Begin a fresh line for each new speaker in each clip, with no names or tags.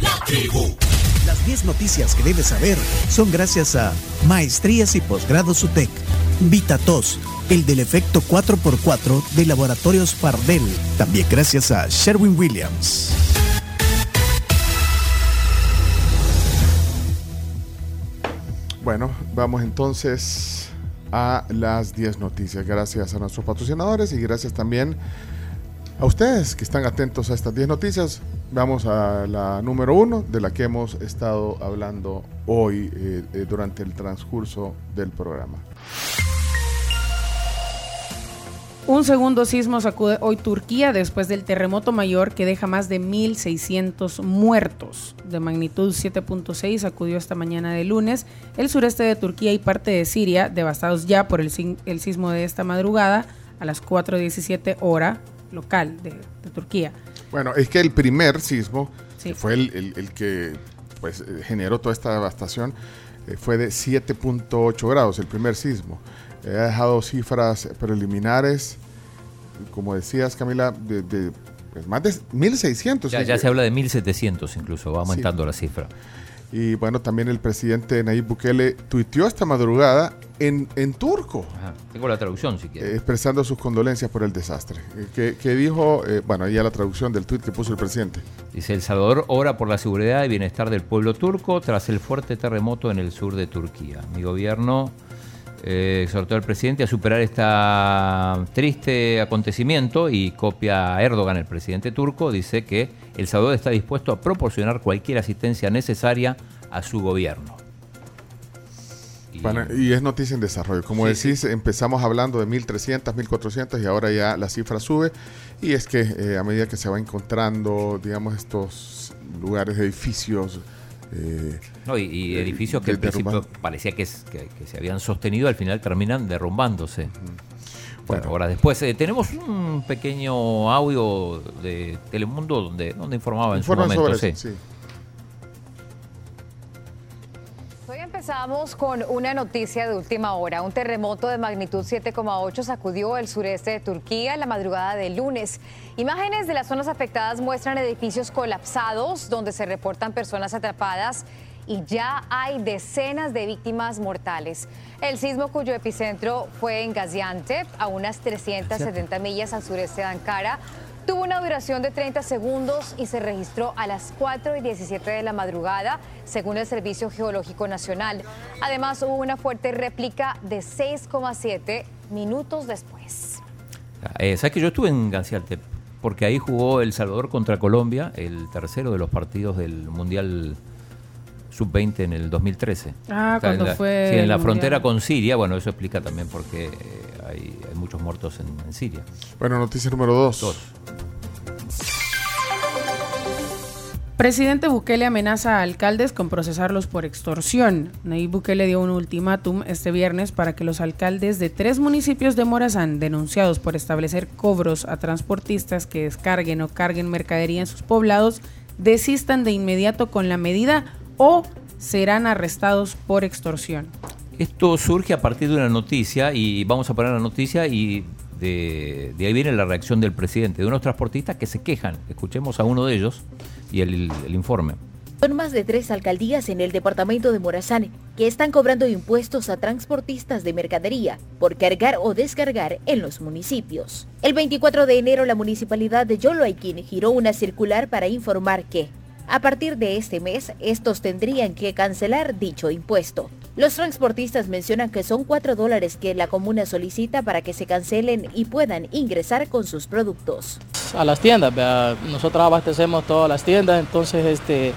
la tribu. Las 10 noticias que debes saber son gracias a Maestrías y Posgrados UTEC, VitaTos, el del efecto 4x4 de Laboratorios Pardel, también gracias a Sherwin Williams.
Bueno, vamos entonces a las 10 noticias. Gracias a nuestros patrocinadores y gracias también a ustedes que están atentos a estas 10 noticias. Vamos a la número uno de la que hemos estado hablando hoy eh, eh, durante el transcurso del programa.
Un segundo sismo sacude hoy Turquía después del terremoto mayor que deja más de 1.600 muertos. De magnitud 7.6 sacudió esta mañana de lunes el sureste de Turquía y parte de Siria, devastados ya por el, sismo de esta madrugada a las 4.17 hora local de, Turquía.
Bueno, es que el primer sismo, fue el, que pues, eh, generó toda esta devastación, eh, fue de 7.8 grados, el primer sismo. He dejado cifras preliminares, como decías Camila, de, pues, más de 1.600.
Ya, ya se habla de 1.700 incluso, va aumentando la cifra.
Y bueno, también el presidente Nayib Bukele tuiteó esta madrugada en, en turco.
Tengo la traducción si quieres.
expresando sus condolencias por el desastre. Eh, que, dijo, eh, bueno, ahí ya la traducción del tuit que puso el presidente.
Dice, El Salvador ora por la seguridad y bienestar del pueblo turco tras el fuerte terremoto en el sur de Turquía. Mi gobierno eh, exhortó al presidente a superar este triste acontecimiento y copia a Erdogan, el presidente turco, dice que El Salvador está dispuesto a proporcionar cualquier asistencia necesaria a su gobierno.
Y, es noticia en desarrollo. Como decís, empezamos hablando de 1.300, 1.400 y ahora ya la cifra sube. Y es que eh, a medida que se va encontrando, digamos, estos lugares, edificios,
eh, no, y, edificios que al principio parecía que, se habían sostenido, al final terminan derrumbándose. Bueno, ahora después eh, tenemos un pequeño audio de Telemundo donde, donde informaba en su momento. sí.
Empezamos con una noticia de última hora. Un terremoto de magnitud 7,8 sacudió el sureste de Turquía en la madrugada del lunes. Imágenes de las zonas afectadas muestran edificios colapsados donde se reportan personas atrapadas y ya hay decenas de víctimas mortales. El sismo cuyo epicentro fue en Gaziantep, a unas 370 millas al sureste de Ankara, Tuvo una duración de 30 segundos y se registró a las 4 y 17 de la madrugada, según el Servicio Geológico Nacional. Además, hubo una fuerte réplica de 6,7 minutos después.
Eh, ¿Sabes que yo estuve en Ganciarte? Porque ahí jugó El Salvador contra Colombia, el tercero de los partidos del Mundial sub-20 en el 2013.
Ah, cuando fue.
Sí, en la frontera con Siria, bueno, eso explica también por qué hay, muchos muertos en, Siria.
Bueno, noticia número dos. dos.
Presidente Bukele amenaza a alcaldes con procesarlos por extorsión. Nayib Bukele dio un ultimátum este viernes para que los alcaldes de tres municipios de Morazán, denunciados por establecer cobros a transportistas que descarguen o carguen mercadería en sus poblados, desistan de inmediato con la medida o serán arrestados por extorsión.
Esto surge a partir de una noticia y vamos a poner la noticia y de, ahí viene la reacción del presidente, de unos transportistas que se quejan. Escuchemos a uno de ellos y el, informe.
Son más de tres alcaldías en el departamento de Morazán que están cobrando impuestos a transportistas de mercadería por cargar o descargar en los municipios. El 24 de enero la municipalidad de Yoloaikin giró una circular para informar que a partir de este mes, estos tendrían que cancelar dicho impuesto. Los transportistas mencionan que son 4 dólares que la comuna solicita para que se cancelen y puedan ingresar con sus productos.
A las tiendas, nosotros abastecemos todas las tiendas, entonces este,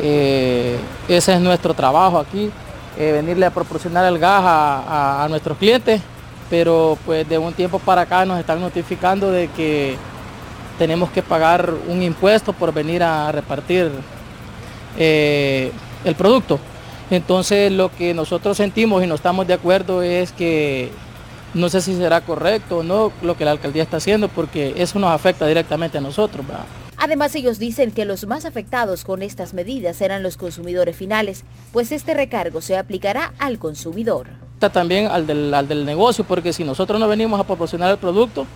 eh, ese es nuestro trabajo aquí, eh, venirle a proporcionar el gas a, nuestros clientes, pero pues de un tiempo para acá nos están notificando de que tenemos que pagar un impuesto por venir a repartir eh, el producto. Entonces lo que nosotros sentimos y no estamos de acuerdo es que no sé si será correcto o no lo que la alcaldía está haciendo porque eso nos afecta directamente a nosotros.
Además, ellos dicen que los más afectados con estas medidas serán los consumidores finales, pues este recargo se aplicará al consumidor.
También al del, al del negocio, porque si nosotros no venimos a proporcionar el producto,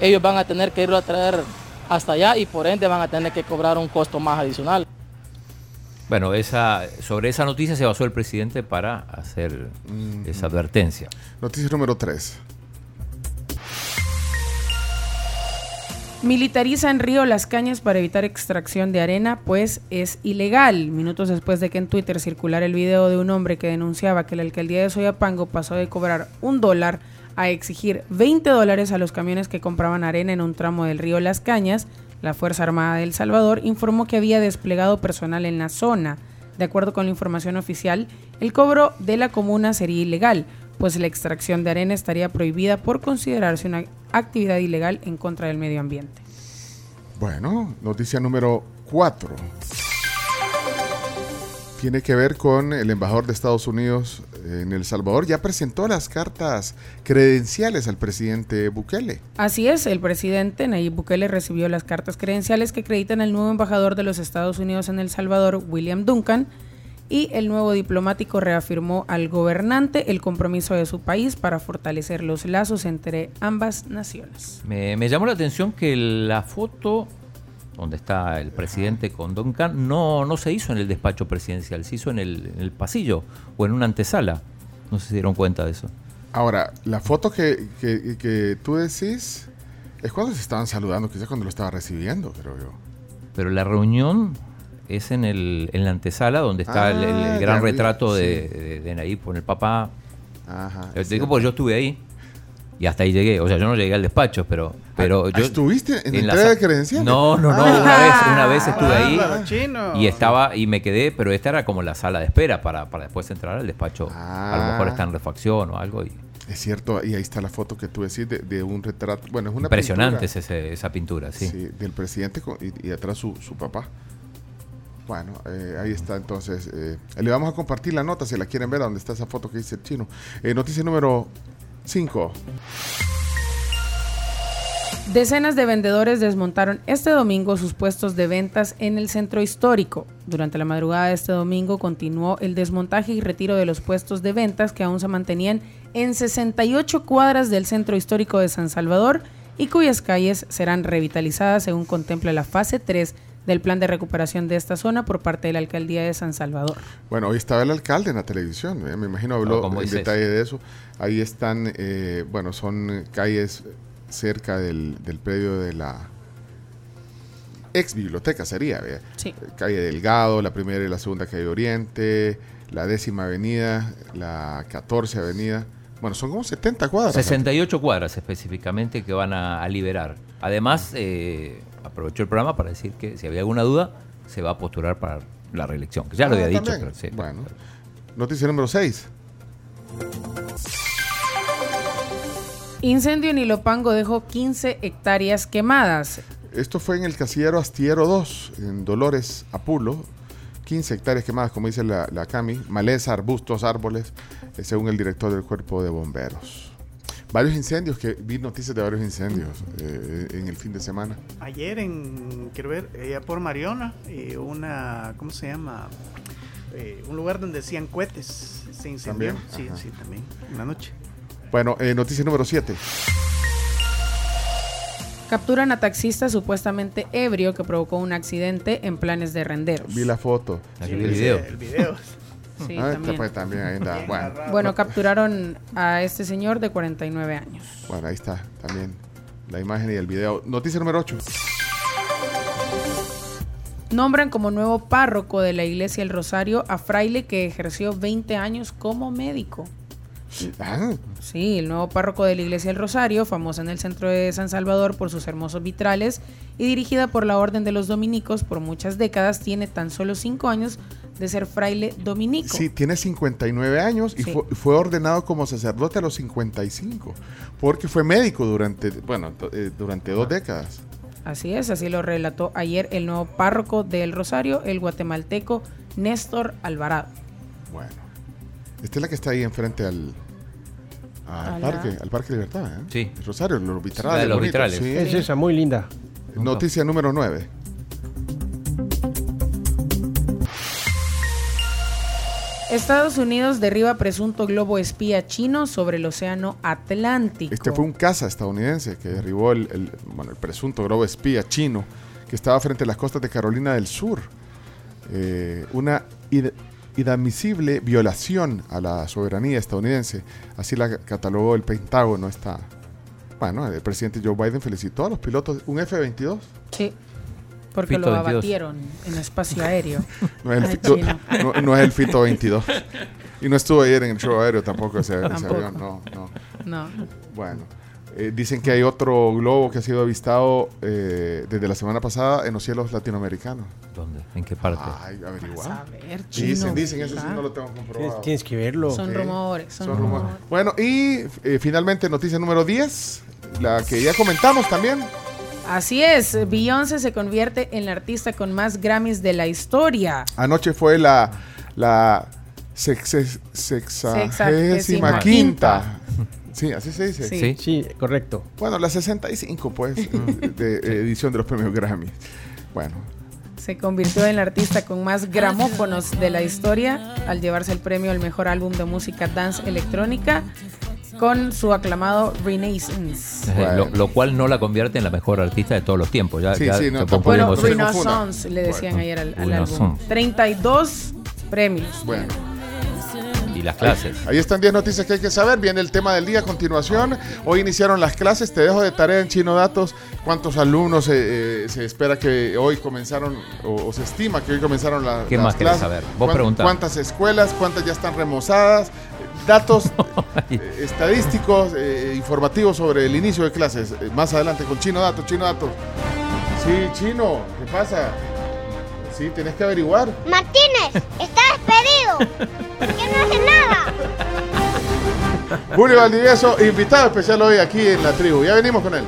ellos van a tener que irlo a traer hasta allá y por ende van a tener que cobrar un costo más adicional.
Bueno, esa, sobre esa noticia se basó el presidente para hacer esa advertencia.
Noticia número 3.
Militariza en Río Las Cañas para evitar extracción de arena, pues es ilegal. Minutos después de que en Twitter circulara el video de un hombre que denunciaba que la alcaldía de Soyapango pasó de cobrar un dólar a exigir 20 dólares a los camiones que compraban arena en un tramo del río Las Cañas, la Fuerza Armada de El Salvador informó que había desplegado personal en la zona. De acuerdo con la información oficial, el cobro de la comuna sería ilegal, pues la extracción de arena estaría prohibida por considerarse una actividad ilegal en contra del medio ambiente.
Bueno, noticia número 4. Tiene que ver con el embajador de Estados Unidos en El Salvador. Ya presentó las cartas credenciales al presidente Bukele.
Así es, el presidente Nayib Bukele recibió las cartas credenciales que acreditan al nuevo embajador de los Estados Unidos en El Salvador, William Duncan, y el nuevo diplomático reafirmó al gobernante el compromiso de su país para fortalecer los lazos entre ambas naciones.
Me, me llamó la atención que la foto donde está el presidente con Duncan no, no se hizo en el despacho presidencial, se hizo en el, en el pasillo o en una antesala. No sé si se dieron cuenta de eso.
Ahora, la foto que, que- que tú decís es cuando se estaban saludando, quizás cuando lo estaba recibiendo, creo yo.
Pero la reunión es en, el, en la antesala donde está el, el- el
Ah,
gran retrato de,
sí.
de, de Nayib con el papá.
Ajá.
Te digo porque yo estuve ahí y hasta ahí llegué. O sea, yo no llegué al despacho, pero, pero
Ah,
yo...
¿Estuviste en,
en la
entrega
sa-
de credenciales?
No, no, no,
Ah.
una vez, una vez estuve ahí
Bárbaro, chino.
y estaba y me quedé, pero esta era como la sala de espera para, para después entrar al despacho. A lo mejor
Ah.
está en refacción o algo. Y
Es cierto, y ahí está la foto que tú decís de, de un retrato. Bueno, es una
impresionante
pintura,
es ese- esa pintura, sí.
sí, del presidente con- y, y atrás su, su papá. Bueno, eh, ahí está entonces. eh, le vamos a compartir la nota si la quieren ver, donde está esa foto que dice el chino. Eh, noticia número 5.
Decenas de vendedores desmontaron este domingo sus puestos de ventas en el centro histórico. Durante la madrugada de este domingo continuó el desmontaje y retiro de los puestos de ventas que aún se mantenían en 68 cuadras del centro histórico de San Salvador y cuyas calles serán revitalizadas según contempla la fase 3 del plan de recuperación de esta zona por parte de la alcaldía de San Salvador.
Bueno, hoy estaba el alcalde en la televisión, eh, me imagino habló
Ah,
en detalle de eso. Ahí están, eh, bueno, son calles cerca del, del predio de la ex biblioteca, sería, ¿ve?
Sí.
Calle Delgado, la primera y la segunda calle Oriente, la décima avenida, la 14 avenida. Bueno, son como 70 cuadras.
68 cuadras específicamente que van a, a liberar. Además, eh, aprovecho el programa para decir que si había alguna duda, se va a postular para la reelección. Que ya lo
Ah,
había dicho.
también.
pero sí,
bueno, noticia número 6.
Incendio en Ilopango dejó 15 hectáreas quemadas.
Esto fue en el casillero Astillero 2, en Dolores, Apulo. 15 hectáreas quemadas, como dice la, la CAMI, maleza, arbustos, árboles, eh, según el director del cuerpo de bomberos. Varios incendios, que vi noticias de varios incendios eh, en el fin de semana.
Ayer en, quiero ver, allá por Mariona, eh, una, ¿cómo se llama? Eh, un lugar donde hacían cohetes. Se incendió.
¿También?
Sí,
Ajá.
sí, también. Una noche.
Bueno, eh, noticia número 7.
Capturan a taxista supuestamente ebrio que provocó un accidente en planes de renderos.
Vi la foto.
Sí,
vi el video.
El video.
Sí,
Ah,
también.
pues también ahí está.
Bien
Bueno.
Bueno, capturaron a este señor de 49 años.
bueno, ahí está también la imagen y el video. Noticia número 8.
Nombran como nuevo párroco de la iglesia El Rosario a fraile que ejerció 20 años como médico.
Ah,
Sí, el nuevo párroco de la iglesia El Rosario, famosa en el centro de San Salvador por sus hermosos vitrales y dirigida por la Orden de los Dominicos por muchas décadas, tiene tan solo 5 años de ser fraile dominico.
Sí, tiene 59 años y
Sí.
fue, fue ordenado como sacerdote a los 55, porque fue médico durante, bueno, eh, durante dos décadas.
Así es, así lo relató ayer el nuevo párroco del Rosario, el guatemalteco Néstor Alvarado.
Bueno, esta es la que está ahí enfrente al, parque, al parque Libertad, ¿eh?
Sí.
El Rosario, los vitrales.
La de los vitrales.
sí.
Es esa, muy linda.
Noticia número 9.
Estados Unidos derriba presunto globo espía chino sobre el océano Atlántico.
Este fue un caza estadounidense que derribó el, el, bueno, el presunto globo espía chino que estaba frente a las costas de Carolina del Sur. Eh, una inadmisible violación a la soberanía estadounidense. Así la catalogó el Pentágono. Esta, bueno, el presidente Joe Biden felicitó a los pilotos. ¿Un F-22?
Sí, porque
Fito
lo
22.
abatieron en espacio aéreo.
No es, el Fito, no, no es el Fito 22. Y no estuvo ayer en el show aéreo tampoco ese, ese
Tampoco.
avión. No, no.
No.
Bueno, eh, dicen que hay otro globo que ha sido avistado eh, desde la semana pasada en los cielos latinoamericanos.
¿Dónde? ¿En qué parte?
Ay,
Vas
averiguar.
a ver, chino.
Dicen, dicen, eso sí no lo tengo comprobado.
Tienes, tienes que verlo.
Son rumores, son,
Son
rumores.
rumores. Bueno, y eh, finalmente noticia número 10, la que ya comentamos también.
Así es, Beyoncé se convierte en la artista con más Grammys de la historia.
Anoche fue la, la Sexagésima quinta. Sí, así se dice.
Sí.
Sí.
Sí, correcto.
Bueno, la 65, pues, de, edición de los premios Grammy. Bueno,
Se convirtió en la artista con más gramófonos de la historia al llevarse el premio al mejor álbum de música dance electrónica con su aclamado Renaissance.
Lo, cual no la convierte en la mejor artista de todos los tiempos. Ya,
Sí,
ya
sí, no,
Bueno, Renaissance le decían
Bueno.
ayer al, al álbum. 32 premios.
bueno.
Y las clases.
Ahí están 10 noticias que hay que saber. Viene el tema del día a continuación. Hoy iniciaron las clases. Te dejo de tarea en Chino Datos. ¿Cuántos alumnos eh, eh, se espera que hoy comenzaron o, o se estima que hoy comenzaron la-
¿Qué
las
más querés
clases?
saber? Vos
¿Cuán-
preguntá.
¿Cuántas escuelas? ¿Cuántas ya están remozadas? Datos eh, estadísticos, eh, informativos sobre el inicio de clases. Eh, más adelante con Chino Datos. Chino Datos. Sí, Chino. ¿Qué pasa? Sí, tienes que averiguar.
Martínez, está ¿Por qué no hace nada?
Valdivieso, invitado especial hoy aquí en la tribu. Ya venimos con él.